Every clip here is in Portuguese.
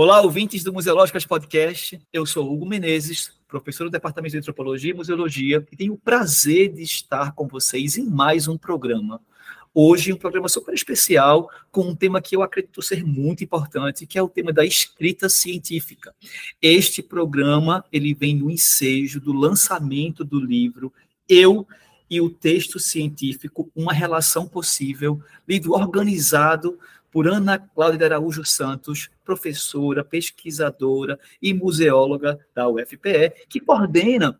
Olá, ouvintes do Museológicas Podcast. Eu sou Hugo Menezes, professor do Departamento de Antropologia e Museologia, e tenho o prazer de estar com vocês em mais um programa. Hoje, um programa super especial com um tema que eu acredito ser muito importante, que é o tema da escrita científica. Este programa, ele vem no ensejo do lançamento do livro Eu e o texto científico, uma relação possível, livro organizado por Ana Cláudia Araújo Santos, professora, pesquisadora e museóloga da UFPE, que coordena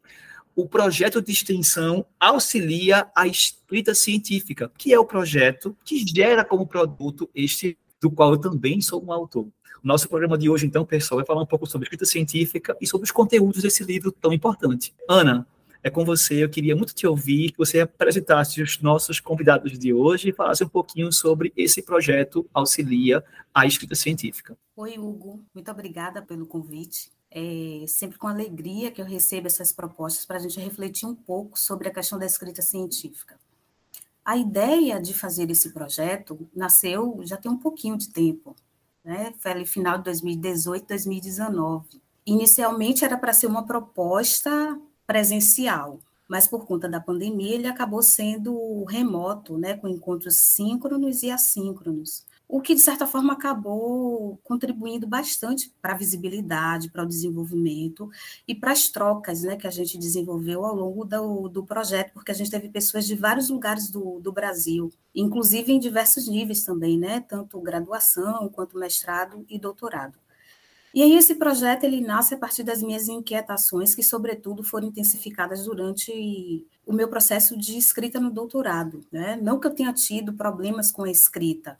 o projeto de extensão Auxilia a Escrita Científica, que é o projeto que gera como produto este, do qual eu também sou um autor. O nosso programa de hoje, então, pessoal, vai falar um pouco sobre escrita científica e sobre os conteúdos desse livro tão importante. Ana, é com você. Eu queria muito te ouvir, que você apresentasse os nossos convidados de hoje e falasse um pouquinho sobre esse projeto Auxilia a Escrita Científica. Oi, Hugo. Muito obrigada pelo convite. É sempre com alegria que eu recebo essas propostas para a gente refletir um pouco sobre a questão da escrita científica. A ideia de fazer esse projeto nasceu já tem um pouquinho de tempo, né? Foi final de 2018, 2019. Inicialmente era para ser uma proposta presencial, mas por conta da pandemia ele acabou sendo remoto, né, com encontros síncronos e assíncronos, o que de certa forma acabou contribuindo bastante para a visibilidade, para o desenvolvimento e para as trocas, né, que a gente desenvolveu ao longo do, do projeto, porque a gente teve pessoas de vários lugares do, do Brasil, inclusive em diversos níveis também, né, tanto graduação quanto mestrado e doutorado. E aí esse projeto ele nasce a partir das minhas inquietações, que sobretudo foram intensificadas durante o meu processo de escrita no doutorado. Né? Não que eu tenha tido problemas com a escrita,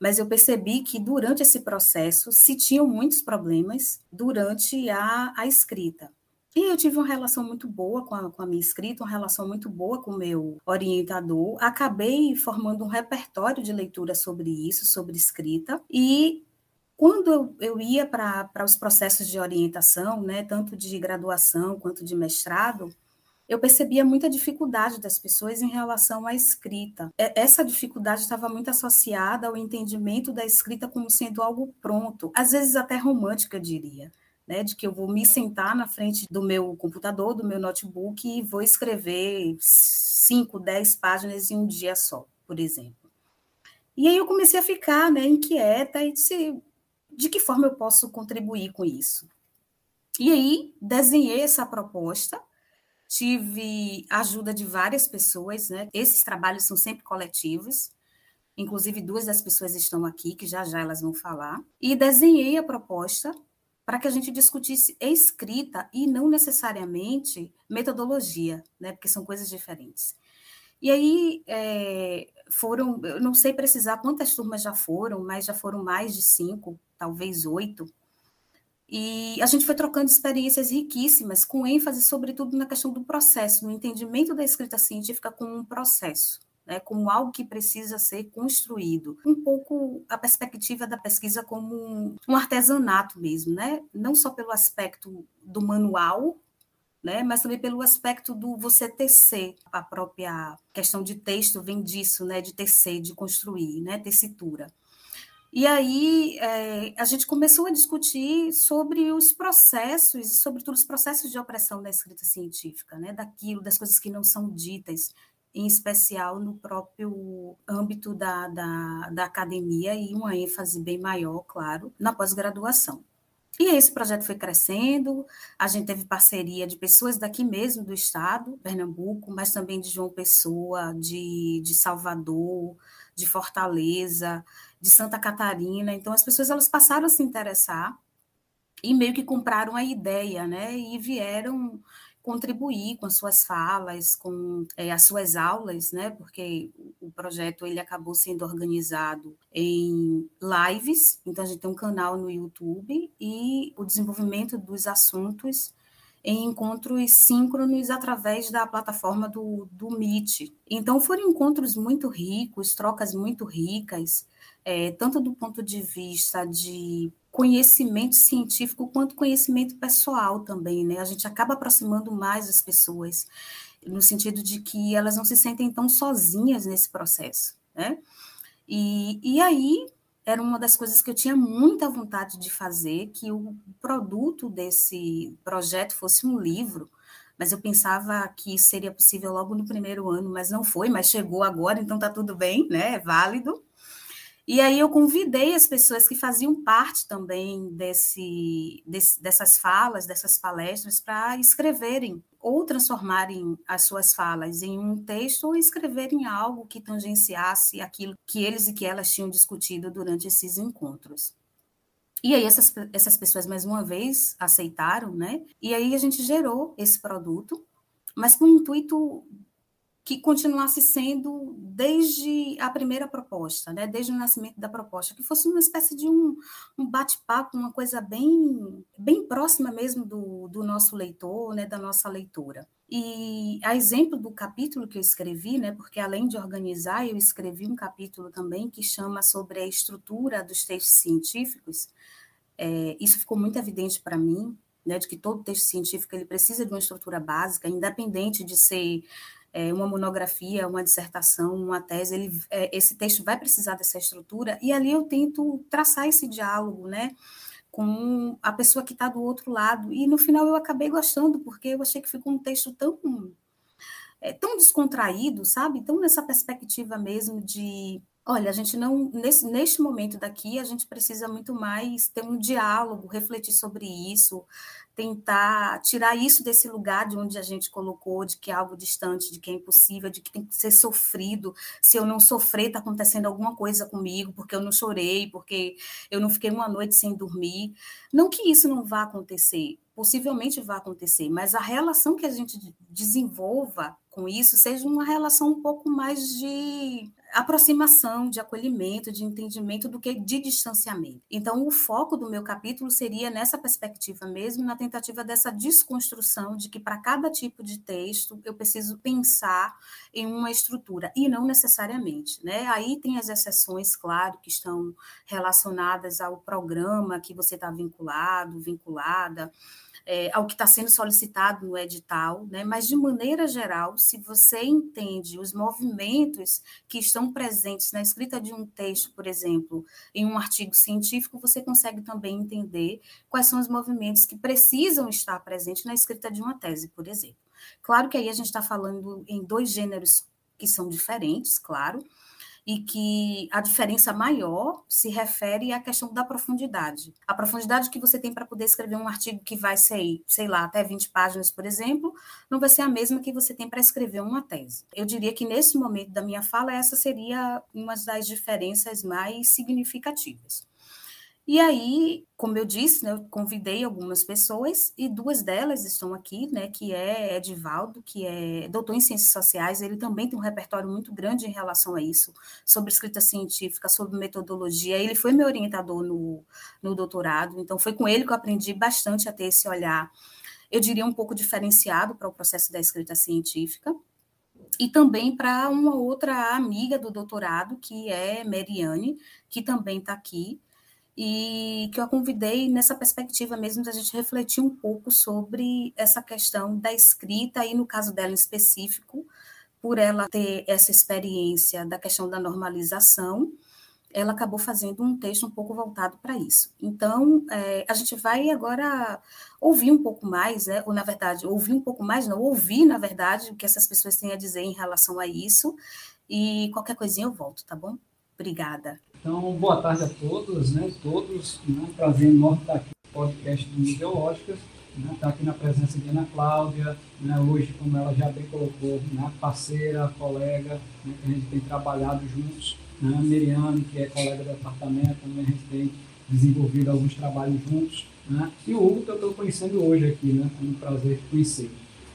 mas eu percebi que durante esse processo se tinham muitos problemas durante a, a escrita. E eu tive uma relação muito boa com a, com a, minha escrita, uma relação muito boa com o meu orientador. Acabei formando um repertório de leitura sobre isso, sobre escrita, e quando eu, ia para os processos de orientação, né, tanto de graduação quanto de mestrado, eu percebia muita dificuldade das pessoas em relação à escrita. Essa dificuldade estava muito associada ao entendimento da escrita como sendo algo pronto, às vezes até romântico, eu diria. Né, de que eu vou me sentar na frente do meu computador, do meu notebook e vou escrever 5, 10 páginas em um dia só, por exemplo. E aí eu comecei a ficar né, inquieta e disse, de que forma eu posso contribuir com isso? E aí, desenhei essa proposta, tive ajuda de várias pessoas, né? Esses trabalhos são sempre coletivos, inclusive duas das pessoas estão aqui, que já já elas vão falar, e desenhei a proposta para que a gente discutisse escrita e não necessariamente metodologia, né? Porque são coisas diferentes. E aí é, foram, eu não sei precisar quantas turmas já foram, mas já foram mais de cinco, talvez oito. E a gente foi trocando experiências riquíssimas, com ênfase, sobretudo, na questão do processo, no entendimento da escrita científica como um processo, né, como algo que precisa ser construído. Um pouco a perspectiva da pesquisa como um, um artesanato mesmo, né? não só pelo aspecto do manual, né? mas também pelo aspecto do você tecer. A própria questão de texto vem disso, né? de tecer, de construir, né? tessitura. E aí é, a gente começou a discutir sobre os processos, e sobretudo os processos de opressão da escrita científica, né? daquilo, das coisas que não são ditas, em especial no próprio âmbito da, da, da academia e uma ênfase bem maior, claro, na pós-graduação. E esse projeto foi crescendo, a gente teve parceria de pessoas daqui mesmo do estado, Pernambuco, mas também de João Pessoa, de, de Salvador, de Fortaleza, de Santa Catarina. Então, as pessoas elas passaram a se interessar e meio que compraram a ideia, né? E vieram contribuir com as suas falas, com é, as suas aulas, né? Porque o projeto ele acabou sendo organizado em lives, então a gente tem um canal no YouTube e o desenvolvimento dos assuntos em encontros síncronos através da plataforma do, do Meet. Então, foram encontros muito ricos, trocas muito ricas, é, tanto do ponto de vista de conhecimento científico quanto conhecimento pessoal também, né? A gente acaba aproximando mais as pessoas, no sentido de que elas não se sentem tão sozinhas nesse processo, né? E, e aí, era uma das coisas que eu tinha muita vontade de fazer, que o produto desse projeto fosse um livro, mas eu pensava que seria possível logo no primeiro ano, mas não foi, mas chegou agora, então está tudo bem, né? É válido. E aí eu convidei as pessoas que faziam parte também desse, desse dessas falas, dessas palestras, para escreverem ou transformarem as suas falas em um texto ou escreverem algo que tangenciasse aquilo que eles e que elas tinham discutido durante esses encontros. E aí essas, essas pessoas, mais uma vez, aceitaram, né? E aí a gente gerou esse produto, mas com o intuito que continuasse sendo desde a primeira proposta, né, desde o nascimento da proposta, que fosse uma espécie de um, um bate-papo, uma coisa bem, bem próxima mesmo do, do nosso leitor, né, da nossa leitora. E a exemplo do capítulo que eu escrevi, né, porque além de organizar, eu escrevi um capítulo também que chama sobre a estrutura dos textos científicos. É, isso ficou muito evidente para mim, né, de que todo texto científico ele precisa de uma estrutura básica, independente de ser é, uma monografia, uma dissertação, uma tese, ele, é, esse texto vai precisar dessa estrutura, e ali eu tento traçar esse diálogo, né, com a pessoa que está do outro lado, e no final eu acabei gostando, porque eu achei que ficou um texto tão, é, tão descontraído, sabe, tão nessa perspectiva mesmo de Olha, a gente não, nesse, neste momento daqui, a gente precisa muito mais ter um diálogo, refletir sobre isso, tentar tirar isso desse lugar de onde a gente colocou, de que é algo distante, de que é impossível, de que tem que ser sofrido. Se eu não sofrer, está acontecendo alguma coisa comigo, porque eu não chorei, porque eu não fiquei uma noite sem dormir. Não que isso não vá acontecer, possivelmente vai acontecer, mas a relação que a gente desenvolva com isso seja uma relação um pouco mais de aproximação, de acolhimento, de entendimento do que de distanciamento. Então, o foco do meu capítulo seria nessa perspectiva mesmo, na tentativa dessa desconstrução de que para cada tipo de texto eu preciso pensar em uma estrutura e não necessariamente, né? Aí tem as exceções, claro, que estão relacionadas ao programa que você está vinculado, vinculada é, ao que está sendo solicitado no edital, né? mas, de maneira geral, se você entende os movimentos que estão presentes na escrita de um texto, por exemplo, em um artigo científico, você consegue também entender quais são os movimentos que precisam estar presentes na escrita de uma tese, por exemplo. Claro que aí a gente está falando em dois gêneros que são diferentes, claro, e que a diferença maior se refere à questão da profundidade. A profundidade que você tem para poder escrever um artigo que vai ser, sei lá, até 20 páginas, por exemplo, não vai ser a mesma que você tem para escrever uma tese. Eu diria que nesse momento da minha fala, essa seria uma das diferenças mais significativas. E aí, como eu disse, né, eu convidei algumas pessoas e duas delas estão aqui, né, que é Edivaldo, que é doutor em ciências sociais, ele também tem um repertório muito grande em relação a isso, sobre escrita científica, sobre metodologia. Ele foi meu orientador no, no doutorado, então foi com ele que eu aprendi bastante a ter esse olhar, eu diria um pouco diferenciado para o processo da escrita científica. E também para uma outra amiga do doutorado, que é Mariane, que também está aqui, e que eu a convidei nessa perspectiva mesmo da gente refletir um pouco sobre essa questão da escrita, e no caso dela em específico, por ela ter essa experiência da questão da normalização, ela acabou fazendo um texto um pouco voltado para isso. Então, é, a gente vai agora ouvir um pouco mais, né, ou na verdade, ouvir um pouco mais, não, ouvir, na verdade, o que essas pessoas têm a dizer em relação a isso, e qualquer coisinha eu volto, tá bom? Obrigada. Então, boa tarde a todos, né? Todos, né? prazer enorme estar aqui no podcast do Museológicas, né? Estar aqui na presença de Ana Cláudia, né? Hoje, como ela já bem colocou, né? Parceira, colega, né? que a gente tem trabalhado juntos, né? Miriane, que é colega do departamento, também a gente tem desenvolvido alguns trabalhos juntos, né? E o Hugo, que eu estou conhecendo hoje aqui, né? É um prazer conhecer.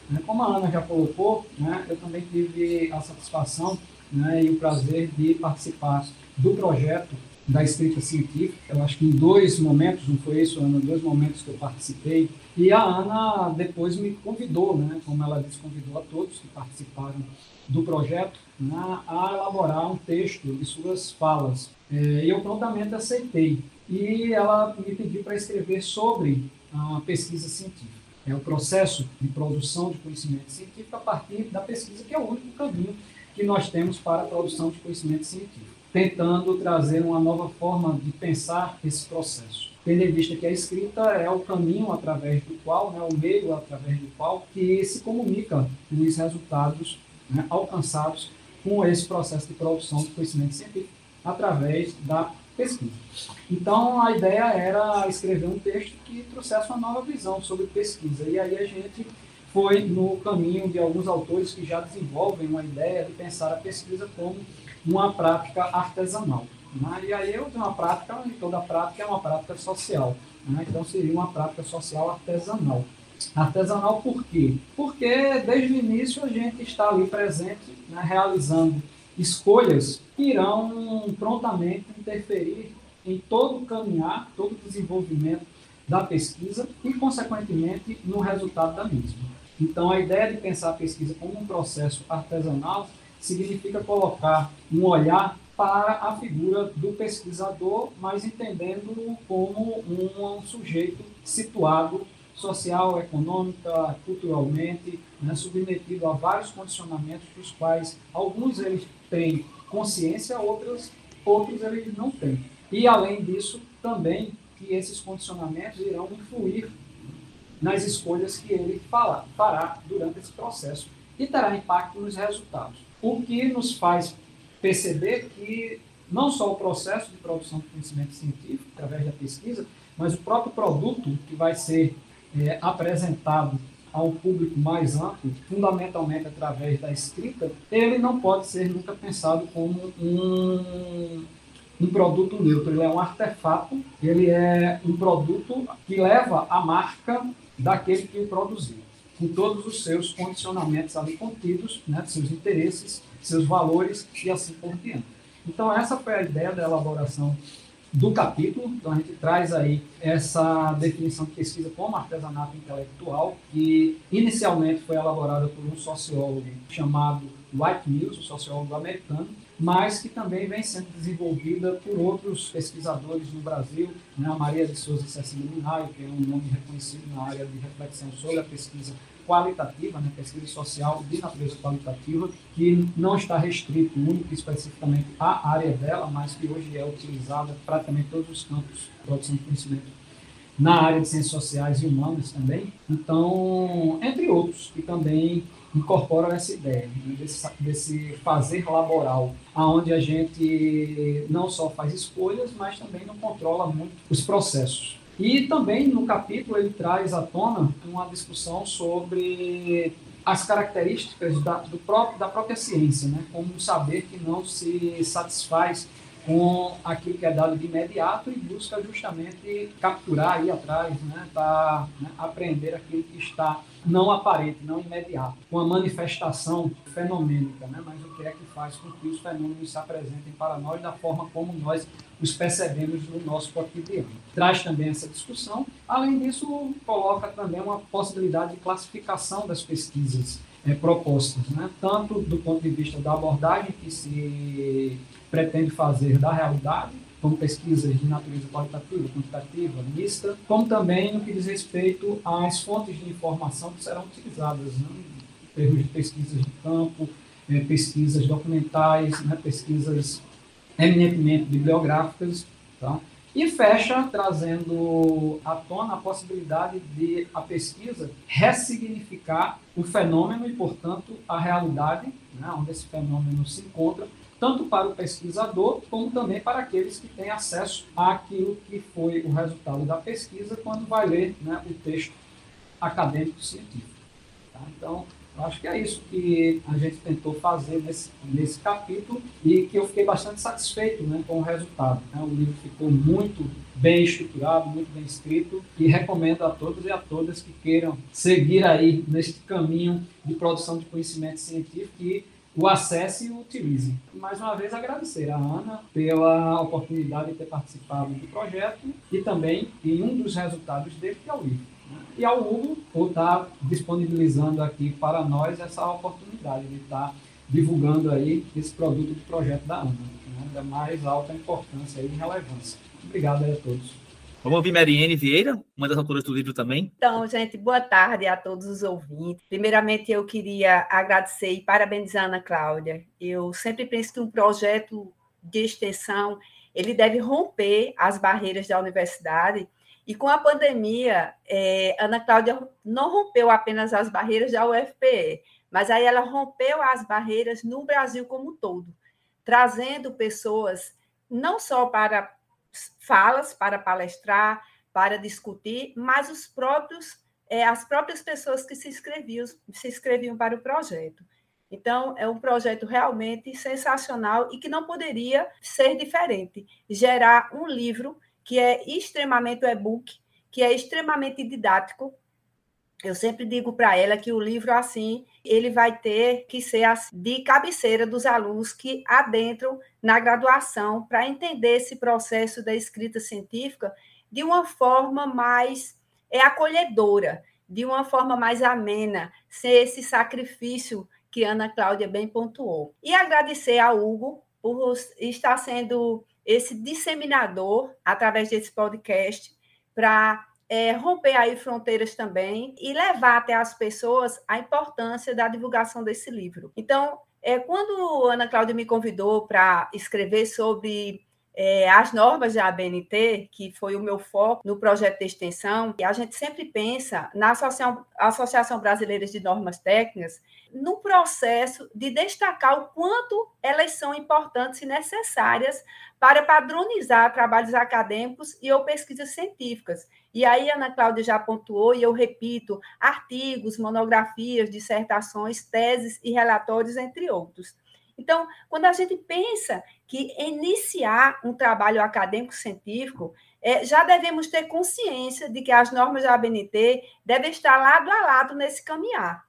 Né? Como a Ana já colocou, né, eu também tive a satisfação né, e o prazer de participar do projeto da escrita científica. Eu acho que em dois momentos, não foi isso, Ana, dois momentos que eu participei. E a Ana depois me convidou, né, como ela disse, convidou a todos que participaram do projeto né, a elaborar um texto de suas falas. É, e eu prontamente aceitei. E ela me pediu para escrever sobre a pesquisa científica. É o processo de produção de conhecimento científico a partir da pesquisa, que é o único caminho que nós temos para a produção de conhecimento científico, tentando trazer uma nova forma de pensar esse processo. Tendo em vista que a escrita é o caminho através do qual, né, o meio através do qual que se comunica os resultados né, alcançados com esse processo de produção de conhecimento científico através da pesquisa. Então, a ideia era escrever um texto que trouxesse uma nova visão sobre pesquisa. E aí a gente foi no caminho de alguns autores que já desenvolvem uma ideia de pensar a pesquisa como uma prática artesanal. Né? E aí eu tenho uma prática, e toda prática é uma prática social. Né? Então, seria uma prática social artesanal. Artesanal por quê? Porque desde o início a gente está ali presente, né, realizando escolhas que irão prontamente interferir em todo o caminhar, todo o desenvolvimento da pesquisa e, consequentemente, no resultado da mesma. Então, a ideia de pensar a pesquisa como um processo artesanal significa colocar um olhar para a figura do pesquisador, mas entendendo como um sujeito situado social, econômica, culturalmente, né, submetido a vários condicionamentos dos quais alguns eles têm consciência, outros, outros eles não têm. E, além disso, também que esses condicionamentos irão influir nas escolhas que ele fará durante esse processo e terá impacto nos resultados. O que nos faz perceber que não só o processo de produção de conhecimento científico, através da pesquisa, mas o próprio produto que vai ser é, apresentado a um público mais amplo, fundamentalmente através da escrita, ele não pode ser nunca pensado como um, um produto neutro. Ele é um artefato, ele é um produto que leva a marca daquele que o produziu, com todos os seus condicionamentos ali contidos, né, seus interesses, seus valores e assim por diante. Então, essa foi a ideia da elaboração do capítulo. Então, a gente traz aí essa definição de pesquisa como artesanato intelectual, que inicialmente foi elaborada por um sociólogo chamado White Mills, um sociólogo americano, mas que também vem sendo desenvolvida por outros pesquisadores no Brasil, né? a Maria de Souza Cecília Minaio, que é um nome reconhecido na área de reflexão sobre a pesquisa qualitativa, né, pesquisa social de natureza qualitativa, que não está restrito único especificamente à área dela, mas que hoje é utilizada praticamente todos os campos de produção de conhecimento na área de ciências sociais e humanas também. Então, entre outros, que também incorporam essa ideia né, desse, desse, fazer laboral, aonde a gente não só faz escolhas, mas também não controla muito os processos. E também no capítulo ele traz à tona uma discussão sobre as características da, do próprio, da própria ciência, né? como um saber que não se satisfaz com aquilo que é dado de imediato e busca justamente capturar aí atrás, né, tá, né, aprender aquilo que está não aparente, não imediato, com a manifestação fenomênica, né, mas o que é que faz com que os fenômenos se apresentem para nós da forma como nós os percebemos no nosso cotidiano. Traz também essa discussão. Além disso, coloca também uma possibilidade de classificação das pesquisas é, propostas, né? tanto do ponto de vista da abordagem que se pretende fazer da realidade, como pesquisas de natureza qualitativa, quantitativa, mista, como também no que diz respeito às fontes de informação que serão utilizadas, né? em termos de pesquisas de campo, é, pesquisas documentais, né? pesquisas eminentemente bibliográficas, tá? E fecha trazendo à tona a possibilidade de a pesquisa ressignificar o fenômeno e, portanto, a realidade, né, onde esse fenômeno se encontra, tanto para o pesquisador, como também para aqueles que têm acesso àquilo que foi o resultado da pesquisa quando vai ler né, o texto acadêmico científico. Tá? Então, acho que é isso que a gente tentou fazer nesse, nesse capítulo e que eu fiquei bastante satisfeito né, com o resultado. Né? O livro ficou muito bem estruturado, muito bem escrito e recomendo a todos e a todas que queiram seguir aí neste caminho de produção de conhecimento científico o acesse e o utilize. Mais uma vez agradecer a Ana pela oportunidade de ter participado do projeto e também em um dos resultados dele, que é o livro. E ao Hugo por estar disponibilizando aqui para nós essa oportunidade de estar divulgando aí esse produto de projeto da Ana, né? da mais alta importância e relevância. Obrigado a todos. Vamos ouvir Mariene Vieira, uma das autoras do livro também. Então, gente, boa tarde a todos os ouvintes. Primeiramente, eu queria agradecer e parabenizar a Ana Cláudia. Eu sempre penso que um projeto de extensão ele deve romper as barreiras da universidade. E com a pandemia, é, Ana Cláudia não rompeu apenas as barreiras da UFPE, mas aí ela rompeu as barreiras no Brasil como um todo, trazendo pessoas não só para falas para palestrar, para discutir, mas os próprios, é, as próprias pessoas que se inscreviam, se inscreviam para o projeto. Então, é um projeto realmente sensacional e que não poderia ser diferente. Gerar um livro que é extremamente e-book, que é extremamente didático, eu sempre digo para ela que o livro, assim, ele vai ter que ser de cabeceira dos alunos que adentram na graduação para entender esse processo da escrita científica de uma forma mais é, acolhedora, de uma forma mais amena, sem esse sacrifício que Ana Cláudia bem pontuou. E agradecer ao Hugo por estar sendo esse disseminador através desse podcast para é, romper aí fronteiras também e levar até as pessoas a importância da divulgação desse livro. Então, é, quando Ana Cláudia me convidou para escrever sobre é, as normas da ABNT, que foi o meu foco no projeto de extensão, e a gente sempre pensa na Associação, Associação Brasileira de Normas Técnicas, no processo de destacar o quanto elas são importantes e necessárias para padronizar trabalhos acadêmicos e ou pesquisas científicas. E aí, a Ana Cláudia já pontuou, e eu repito, artigos, monografias, dissertações, teses e relatórios, entre outros. Então, quando a gente pensa que iniciar um trabalho acadêmico científico, é, já devemos ter consciência de que as normas da ABNT devem estar lado a lado nesse caminhar,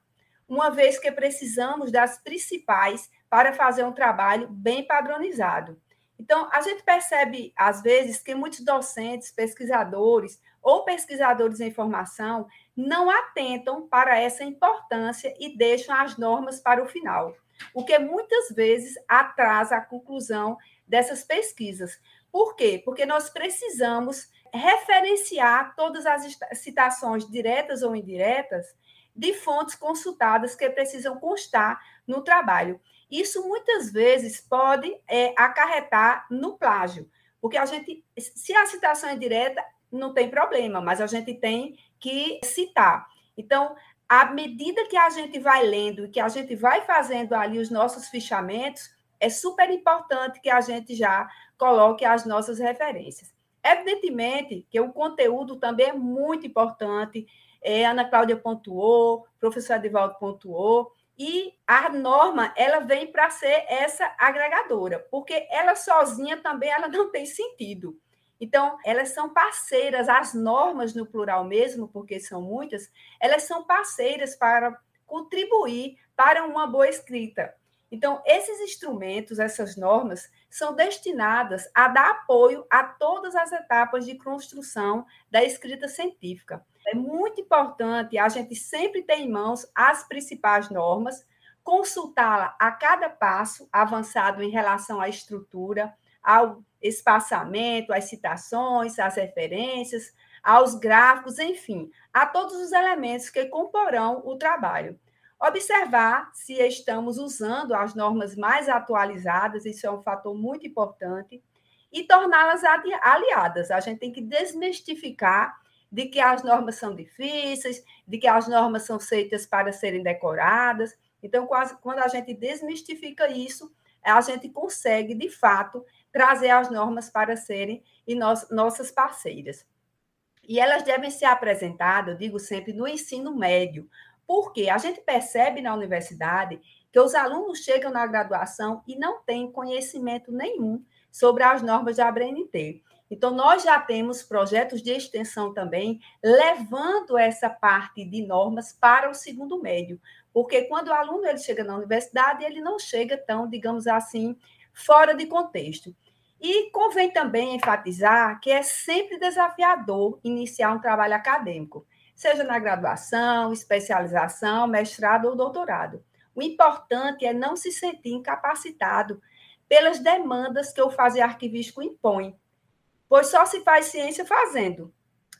uma vez que precisamos das principais para fazer um trabalho bem padronizado. Então, a gente percebe, às vezes, que muitos docentes, pesquisadores ou pesquisadores em formação não atentam para essa importância e deixam as normas para o final, o que muitas vezes atrasa a conclusão dessas pesquisas. Por quê? Porque nós precisamos referenciar todas as citações diretas ou indiretas de fontes consultadas que precisam constar no trabalho. Isso muitas vezes pode é, acarretar no plágio, porque a gente, se a citação é direta, não tem problema, mas a gente tem que citar. Então, à medida que a gente vai lendo e que a gente vai fazendo ali os nossos fichamentos, é super importante que a gente já coloque as nossas referências. Evidentemente que o conteúdo também é muito importante, é, Ana Cláudia pontuou, professor Edivaldo pontuou, e a norma, ela vem para ser essa agregadora, porque ela sozinha também ela não tem sentido. Então, elas são parceiras, as normas no plural mesmo, porque são muitas, elas são parceiras para contribuir para uma boa escrita. Então, esses instrumentos, essas normas, são destinadas a dar apoio a todas as etapas de construção da escrita científica. É muito importante a gente sempre ter em mãos as principais normas, consultá-la a cada passo avançado em relação à estrutura, ao espaçamento, às citações, às referências, aos gráficos, enfim, a todos os elementos que comporão o trabalho. Observar se estamos usando as normas mais atualizadas, isso é um fator muito importante, e torná-las aliadas. A gente tem que desmistificar de que as normas são difíceis, de que as normas são feitas para serem decoradas. Então, quando a gente desmistifica isso, a gente consegue, de fato, trazer as normas para serem e nós, nossas parceiras. E elas devem ser apresentadas, eu digo sempre, no ensino médio, Porque a gente percebe na universidade que os alunos chegam na graduação e não têm conhecimento nenhum sobre as normas da ABNT. Então, nós já temos projetos de extensão também, levando essa parte de normas para o segundo médio, porque quando o aluno ele chega na universidade, ele não chega tão, digamos assim, fora de contexto. E convém também enfatizar que é sempre desafiador iniciar um trabalho acadêmico, seja na graduação, especialização, mestrado ou doutorado. O importante é não se sentir incapacitado pelas demandas que o fazer arquivístico impõe, pois só se faz ciência fazendo.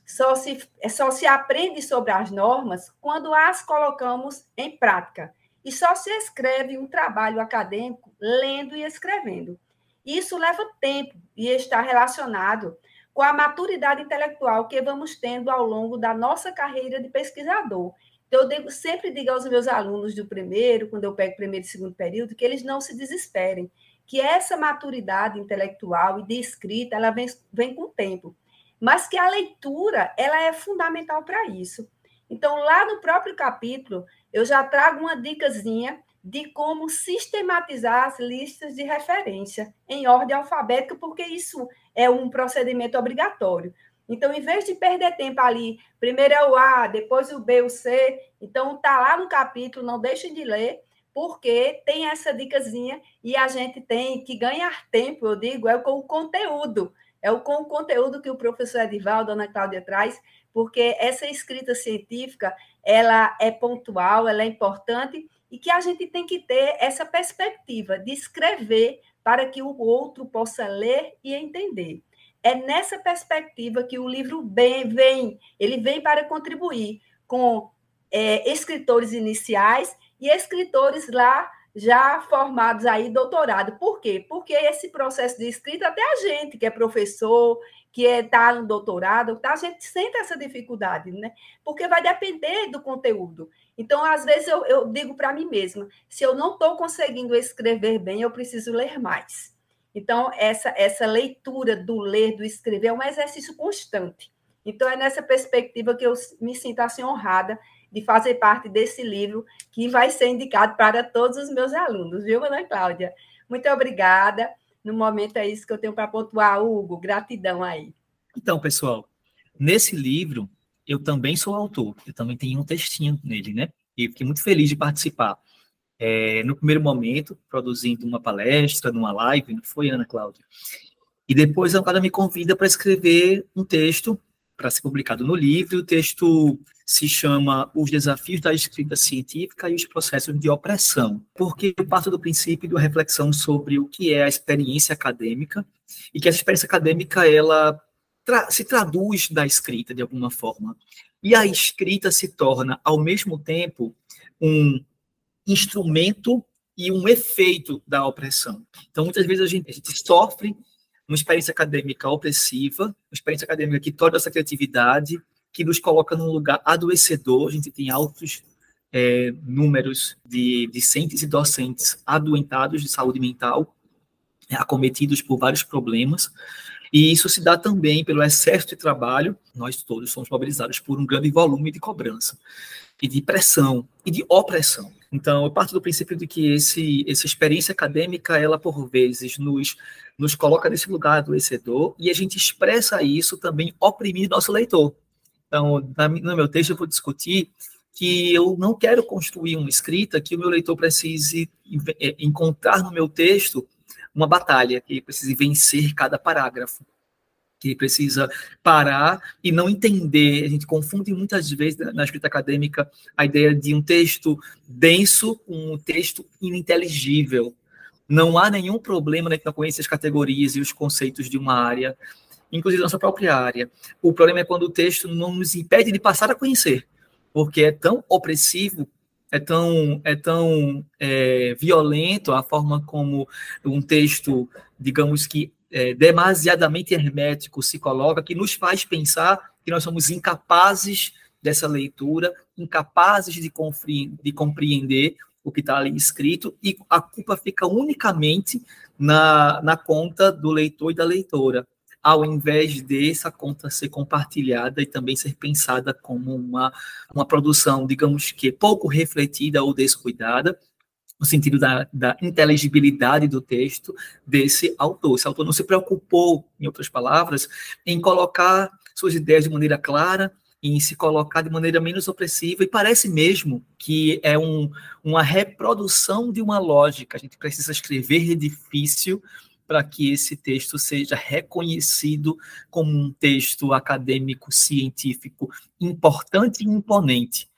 Só se, só se aprende sobre as normas quando as colocamos em prática. E só se escreve um trabalho acadêmico lendo e escrevendo. Isso leva tempo e está relacionado com a maturidade intelectual que vamos tendo ao longo da nossa carreira de pesquisador. Então, eu sempre digo aos meus alunos do primeiro, quando eu pego primeiro e segundo período, que eles não se desesperem, que essa maturidade intelectual e de escrita, ela vem, vem com o tempo, mas que a leitura, ela é fundamental para isso. Então, lá no próprio capítulo, eu já trago uma dicasinha de como sistematizar as listas de referência em ordem alfabética, porque isso é um procedimento obrigatório. Então, em vez de perder tempo ali, primeiro é o A, depois o B, o C, então tá lá no capítulo, não deixem de ler, porque tem essa dicasinha e a gente tem que ganhar tempo, eu digo, é com o conteúdo. É com o conteúdo que o professor Edivaldo, Ana Cláudia traz, porque essa escrita científica, ela é pontual, ela é importante e que a gente tem que ter essa perspectiva de escrever para que o outro possa ler e entender. É nessa perspectiva que o livro vem, ele vem para contribuir com é, escritores iniciais e escritores lá já formados aí doutorado. Por quê? Porque esse processo de escrita, até a gente que é professor, que está é, tá no doutorado, tá, a gente sente essa dificuldade, né? Porque vai depender do conteúdo. Então, às vezes, eu, eu digo para mim mesma: se eu não estou conseguindo escrever bem, eu preciso ler mais. Então, essa, essa leitura do ler, do escrever, é um exercício constante. Então, é nessa perspectiva que eu me sinto assim honrada de fazer parte desse livro que vai ser indicado para todos os meus alunos, viu, Ana Cláudia? Muito obrigada. No momento é isso que eu tenho para pontuar, Hugo. Gratidão aí. Então, pessoal, nesse livro eu também sou autor, eu também tenho um textinho nele, né? E fiquei muito feliz de participar. É, no primeiro momento, produzindo uma palestra, numa live, não foi, Ana Cláudia? E depois a Ana me convida para escrever um texto para ser publicado no livro. O texto se chama Os Desafios da Escrita Científica e os Processos de Opressão, porque eu parto do princípio da reflexão sobre o que é a experiência acadêmica e que essa experiência acadêmica ela tra se traduz da escrita de alguma forma. E a escrita se torna, ao mesmo tempo, um instrumento e um efeito da opressão. Então, muitas vezes a gente, a gente sofre uma experiência acadêmica opressiva, uma experiência acadêmica que torna essa criatividade, que nos coloca num lugar adoecedor. A gente tem altos é, números de discentes e docentes adoentados de saúde mental, é, acometidos por vários problemas. E isso se dá também pelo excesso de trabalho. Nós todos somos mobilizados por um grande volume de cobrança, e de pressão, e de opressão. Então, eu parto do princípio de que esse, essa experiência acadêmica, ela por vezes nos, nos coloca nesse lugar adoecedor e a gente expressa isso também oprimindo nosso leitor. Então, no meu texto eu vou discutir que eu não quero construir uma escrita que o meu leitor precise é, encontrar no meu texto uma batalha, que precise vencer cada parágrafo que precisa parar e não entender. A gente confunde muitas vezes na escrita acadêmica a ideia de um texto denso com um texto ininteligível. Não há nenhum problema né, que não conheça as categorias e os conceitos de uma área, inclusive nossa própria área. O problema é quando o texto não nos impede de passar a conhecer, porque é tão opressivo é tão, é tão é, violento a forma como um texto, digamos que é, demasiadamente hermético se coloca, que nos faz pensar que nós somos incapazes dessa leitura, incapazes de, de compreender o que está ali escrito, e a culpa fica unicamente na, na conta do leitor e da leitora. ao invés dessa conta ser compartilhada e também ser pensada como uma, uma produção, digamos que pouco refletida ou descuidada, no sentido da, da, inteligibilidade do texto desse autor. Esse autor não se preocupou, em outras palavras, em colocar suas ideias de maneira clara, em se colocar de maneira menos opressiva, e parece mesmo que é um, uma reprodução de uma lógica. A gente precisa escrever difícil para que esse texto seja reconhecido como um texto acadêmico, científico importante e imponente.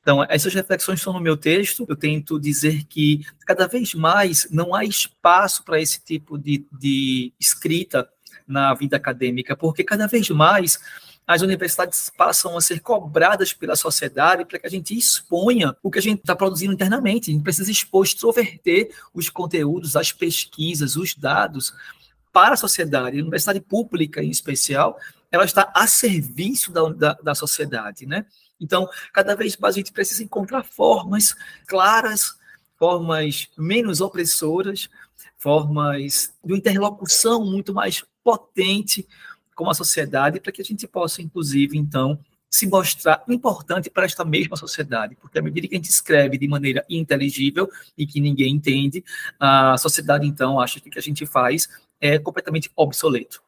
Então, essas reflexões estão no meu texto. Eu tento dizer que cada vez mais não há espaço para esse tipo de, de escrita na vida acadêmica, porque cada vez mais as universidades passam a ser cobradas pela sociedade para que a gente exponha o que a gente está produzindo internamente. A gente precisa expor, extroverter os conteúdos, as pesquisas, os dados para a sociedade. A universidade pública, em especial, ela está a serviço da, da, da sociedade, né? Então, cada vez mais a gente precisa encontrar formas claras, formas menos opressoras, formas de interlocução muito mais potente com a sociedade, para que a gente possa, inclusive, então, se mostrar importante para esta mesma sociedade, porque à medida que a gente escreve de maneira inteligível e que ninguém entende, a sociedade, então, acha que o que a gente faz é completamente obsoleto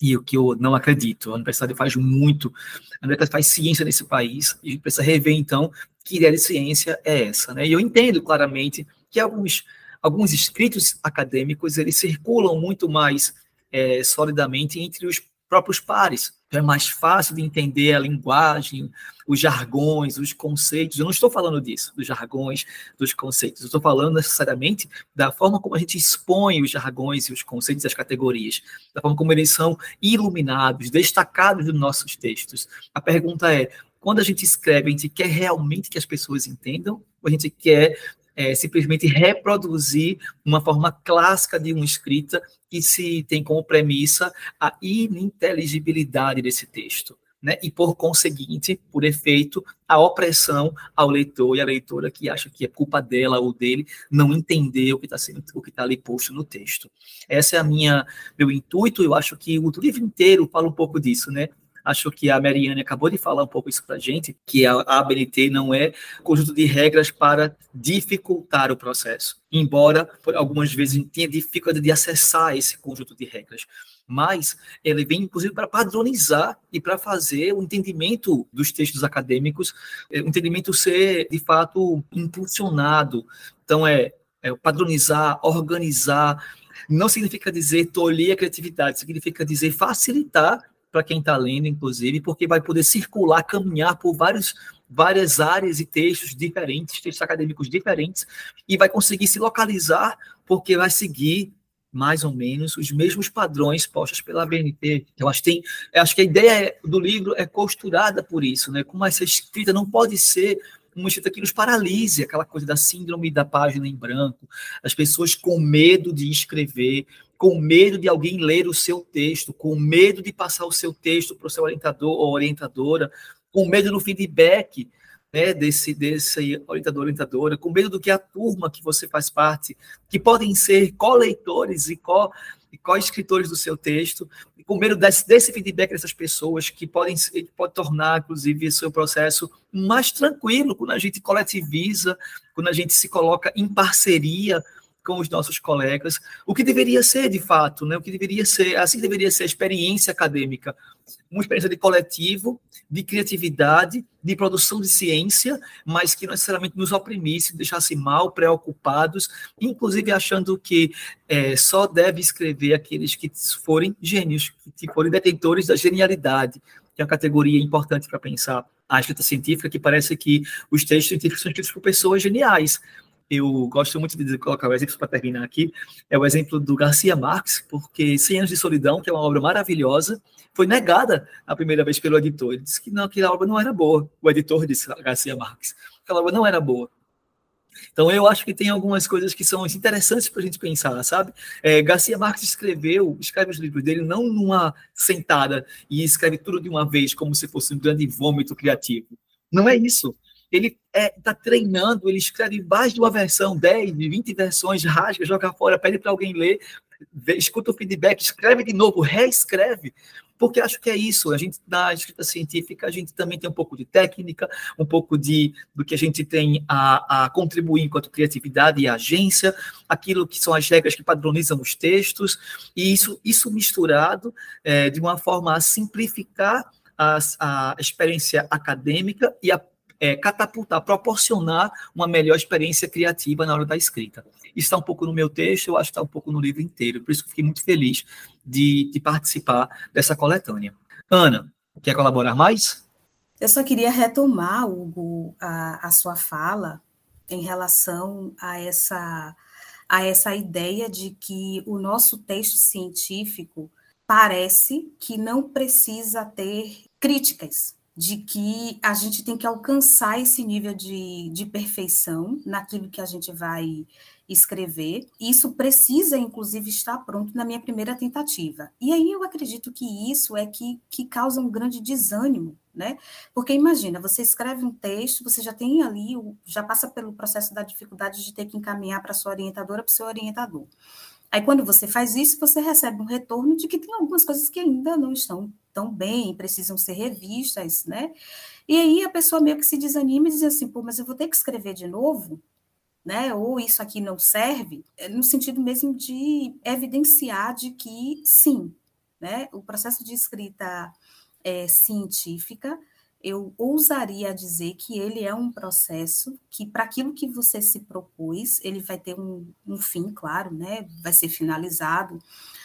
e o que eu não acredito. A universidade faz muito, a universidade faz ciência nesse país, e a gente precisa rever, então, que ideia de ciência é essa. Né? E eu entendo claramente que alguns, alguns escritos acadêmicos, eles circulam muito mais é, solidamente entre os próprios pares. Então é mais fácil de entender a linguagem, os jargões, os conceitos. Eu não estou falando disso, dos jargões, dos conceitos. Eu estou falando necessariamente da forma como a gente expõe os jargões e os conceitos as categorias, da forma como eles são iluminados, destacados nos nossos textos. A pergunta é: quando a gente escreve, a gente quer realmente que as pessoas entendam? Ou a gente quer é, simplesmente reproduzir uma forma clássica de uma escrita que se tem como premissa a ininteligibilidade desse texto. Né? E, por conseguinte, por efeito, a opressão ao leitor e à leitora que acha que é culpa dela ou dele não entender o que está sendo o que está ali posto no texto. Essa é a minha meu intuito. Eu acho que o livro inteiro fala um pouco disso, né? Acho que a Mariane acabou de falar um pouco isso para a gente, que a ABNT não é conjunto de regras para dificultar o processo, embora algumas vezes tenha dificuldade de acessar esse conjunto de regras. Mas ele vem, inclusive, para padronizar e para fazer o entendimento dos textos acadêmicos, é, o entendimento ser, de fato, impulsionado. Então, é, é padronizar, organizar, não significa dizer tolir a criatividade, significa dizer facilitar para quem está lendo, inclusive, porque vai poder circular, caminhar por vários, várias áreas e textos diferentes, textos acadêmicos diferentes, e vai conseguir se localizar, porque vai seguir mais ou menos os mesmos padrões postos pela BNT. Eu acho, tem, eu acho que a ideia do livro é costurada por isso, né? Como essa escrita não pode ser uma escrita que nos paralise, aquela coisa da síndrome da página em branco, as pessoas com medo de escrever, com medo de alguém ler o seu texto, com medo de passar o seu texto para o seu orientador ou orientadora, com medo do feedback né, desse, desse orientador orientadora, com medo do que a turma que você faz parte, que podem ser co-leitores e co- e co-escritores do seu texto, com medo desse, desse feedback dessas pessoas, que podem pode tornar, inclusive, o seu processo mais tranquilo quando a gente coletiviza, quando a gente se coloca em parceria com os nossos colegas, o que deveria ser de fato, né? O que deveria ser, assim deveria ser a experiência acadêmica, uma experiência de coletivo, de criatividade, de produção de ciência, mas que não necessariamente nos oprimisse, deixasse mal, preocupados, inclusive achando que é, só deve escrever aqueles que forem gênios, que forem detentores da genialidade, que é uma categoria importante para pensar a escrita científica, que parece que os textos científicos são escritos por pessoas geniais, eu gosto muito de colocar o exemplo para terminar aqui, é o exemplo do Garcia Marques, porque 100 Anos de Solidão, que é uma obra maravilhosa, foi negada a primeira vez pelo editor. Ele disse que não, aquela obra não era boa. O editor disse, Garcia Marques, aquela obra não era boa. Então, eu acho que tem algumas coisas que são interessantes para a gente pensar, sabe? É, Garcia Marques escreveu, escreve os livros dele não numa sentada e escreve tudo de uma vez, como se fosse um grande vômito criativo. Não é isso ele está é, tá treinando, ele escreve mais de uma versão, 10, 20 versões, rasga, joga fora, pede para alguém ler, escuta o feedback, escreve de novo, reescreve, porque acho que é isso. A gente, na escrita científica, a gente também tem um pouco de técnica, um pouco de do que a gente tem a, a contribuir enquanto criatividade e agência, aquilo que são as regras que padronizam os textos, e isso, isso misturado é, de uma forma a simplificar a, a experiência acadêmica e a é, catapultar, proporcionar uma melhor experiência criativa na hora da escrita. Isso está um pouco no meu texto, eu acho que está um pouco no livro inteiro, por isso que fiquei muito feliz de, de participar dessa coletânea. Ana, quer colaborar mais? Eu só queria retomar, Hugo, a, a sua fala em relação a essa, a essa ideia de que o nosso texto científico parece que não precisa ter críticas, de que a gente tem que alcançar esse nível de, de perfeição naquilo que a gente vai escrever. Isso precisa, inclusive, estar pronto na minha primeira tentativa. E aí eu acredito que isso é que, que causa um grande desânimo, né? Porque imagina, você escreve um texto, você já tem ali, já passa pelo processo da dificuldade de ter que encaminhar para sua orientadora, para o seu orientador. Aí, quando você faz isso, você recebe um retorno de que tem algumas coisas que ainda não estão tão bem, precisam ser revistas, né? E aí a pessoa meio que se desanima e diz assim, pô, mas eu vou ter que escrever de novo, né? Ou isso aqui não serve, é, no sentido mesmo de evidenciar de que sim, né? O processo de escrita é, científica, eu ousaria dizer que ele é um processo que, para aquilo que você se propôs, ele vai ter um, um fim, claro, né? Vai ser finalizado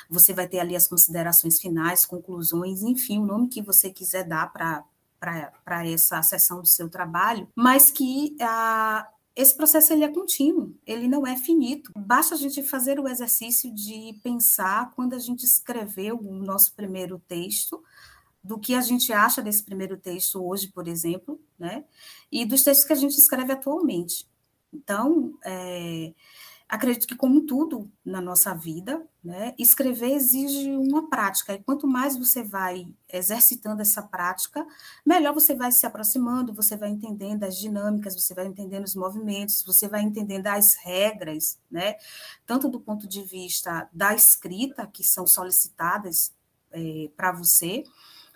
você vai ter ali as considerações finais, conclusões, enfim, o nome que você quiser dar para essa sessão do seu trabalho, mas que a, esse processo ele é contínuo, ele não é finito. Basta a gente fazer o exercício de pensar quando a gente escreveu o nosso primeiro texto, do que a gente acha desse primeiro texto hoje, por exemplo, né? E dos textos que a gente escreve atualmente. Então, é, Acredito que, como tudo na nossa vida, né, escrever exige uma prática, e quanto mais você vai exercitando essa prática, melhor você vai se aproximando, você vai entendendo as dinâmicas, você vai entendendo os movimentos, você vai entendendo as regras, né, tanto do ponto de vista da escrita, que são solicitadas é, para você,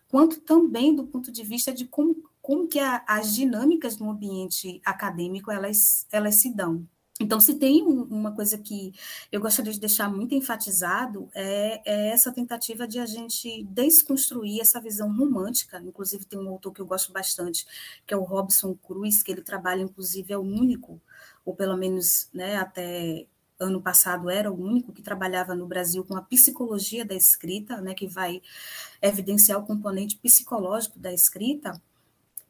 quanto também do ponto de vista de como, como que a, as dinâmicas no ambiente acadêmico elas, elas se dão, então, se tem uma coisa que eu gostaria de deixar muito enfatizado, é, é, essa tentativa de a gente desconstruir essa visão romântica. Inclusive, tem um autor que eu gosto bastante, que é o Robson Cruz, que ele trabalha, inclusive, é o único, ou pelo menos né, até ano passado era o único que trabalhava no Brasil com a psicologia da escrita, né, que vai evidenciar o componente psicológico da escrita,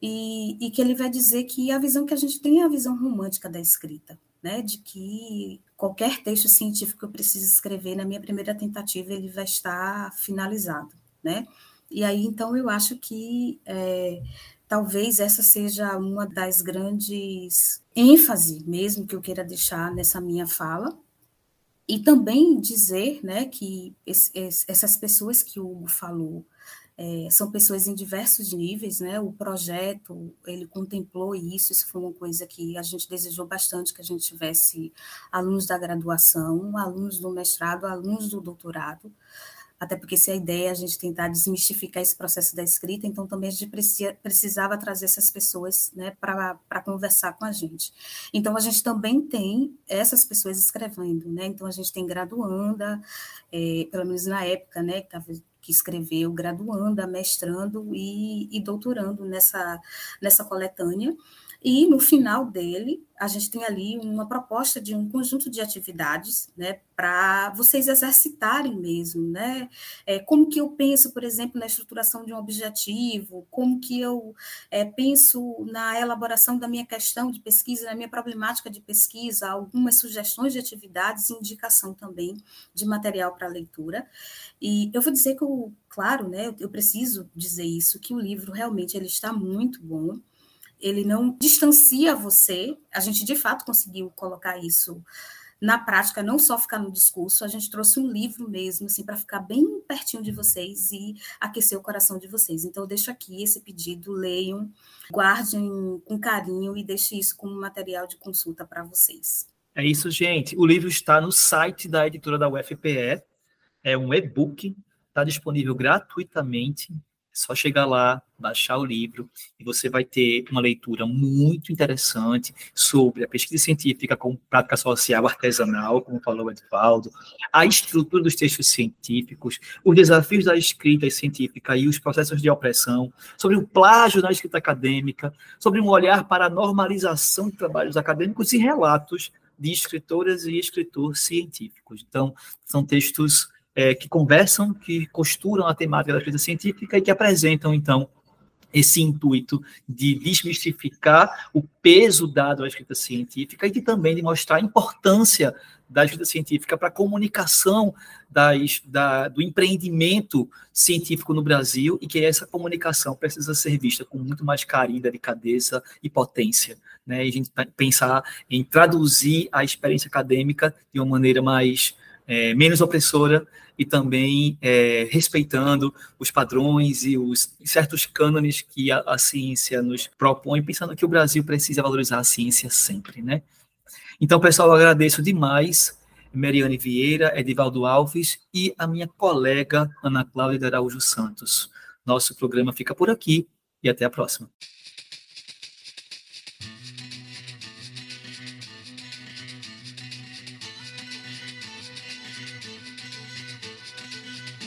e, e que ele vai dizer que a visão que a gente tem é a visão romântica da escrita né, de que qualquer texto científico que eu precise escrever na minha primeira tentativa ele vai estar finalizado, né? E aí então eu acho que é, talvez essa seja uma das grandes ênfase mesmo que eu queira deixar nessa minha fala e também dizer, né, que essas pessoas que o Hugo falou é, são pessoas em diversos níveis, né? O projeto ele contemplou isso, isso foi uma coisa que a gente desejou bastante que a gente tivesse alunos da graduação, alunos do mestrado, alunos do doutorado, até porque se a ideia é a gente tentar desmistificar esse processo da escrita, então também a gente precisava trazer essas pessoas né, para conversar com a gente. Então a gente também tem essas pessoas escrevendo, né? Então a gente tem graduanda, é, pelo menos na época, né, que que escreveu graduanda, mestrando e, e doutorando nessa, nessa coletânea. E no final dele, a gente tem ali uma proposta de um conjunto de atividades, né, para vocês exercitarem mesmo, né? É, como que eu penso, por exemplo, na estruturação de um objetivo, como que eu é, penso na elaboração da minha questão de pesquisa, na minha problemática de pesquisa, algumas sugestões de atividades e indicação também de material para leitura. E eu vou dizer que, claro, né, eu preciso dizer isso, que o livro realmente ele está muito bom, ele não distancia você. A gente de fato conseguiu colocar isso na prática, não só ficar no discurso, a gente trouxe um livro mesmo, assim, para ficar bem pertinho de vocês e aquecer o coração de vocês. Então, eu deixo aqui esse pedido, leiam, guardem com carinho e deixe isso como material de consulta para vocês. É isso, gente. O livro está no site da editora da UFPE, É um e-book, está disponível gratuitamente só chegar lá, baixar o livro e você vai ter uma leitura muito interessante sobre a pesquisa científica com prática social artesanal, como falou o Edvaldo, a estrutura dos textos científicos, os desafios da escrita científica e os processos de opressão, sobre o plágio na escrita acadêmica, sobre um olhar para a normalização de trabalhos acadêmicos e relatos de escritoras e escritores científicos. Então, são textos é, que conversam, que costuram a temática da pesquisa científica e que apresentam, então, esse intuito de desmistificar o peso dado à escrita científica e de também de mostrar a importância da escrita científica para a comunicação das, da, do empreendimento científico no Brasil e que essa comunicação precisa ser vista com muito mais carinho, delicadeza e potência. Né? E a gente pensar em traduzir a experiência acadêmica de uma maneira mais é, menos opressora e também é, respeitando os padrões e os certos cânones que a, a, ciência nos propõe, pensando que o Brasil precisa valorizar a ciência sempre, né? Então, pessoal, eu agradeço demais Mariane Vieira, Edivaldo Alves e a minha colega Ana Cláudia Araújo Santos. Nosso programa fica por aqui e até a próxima.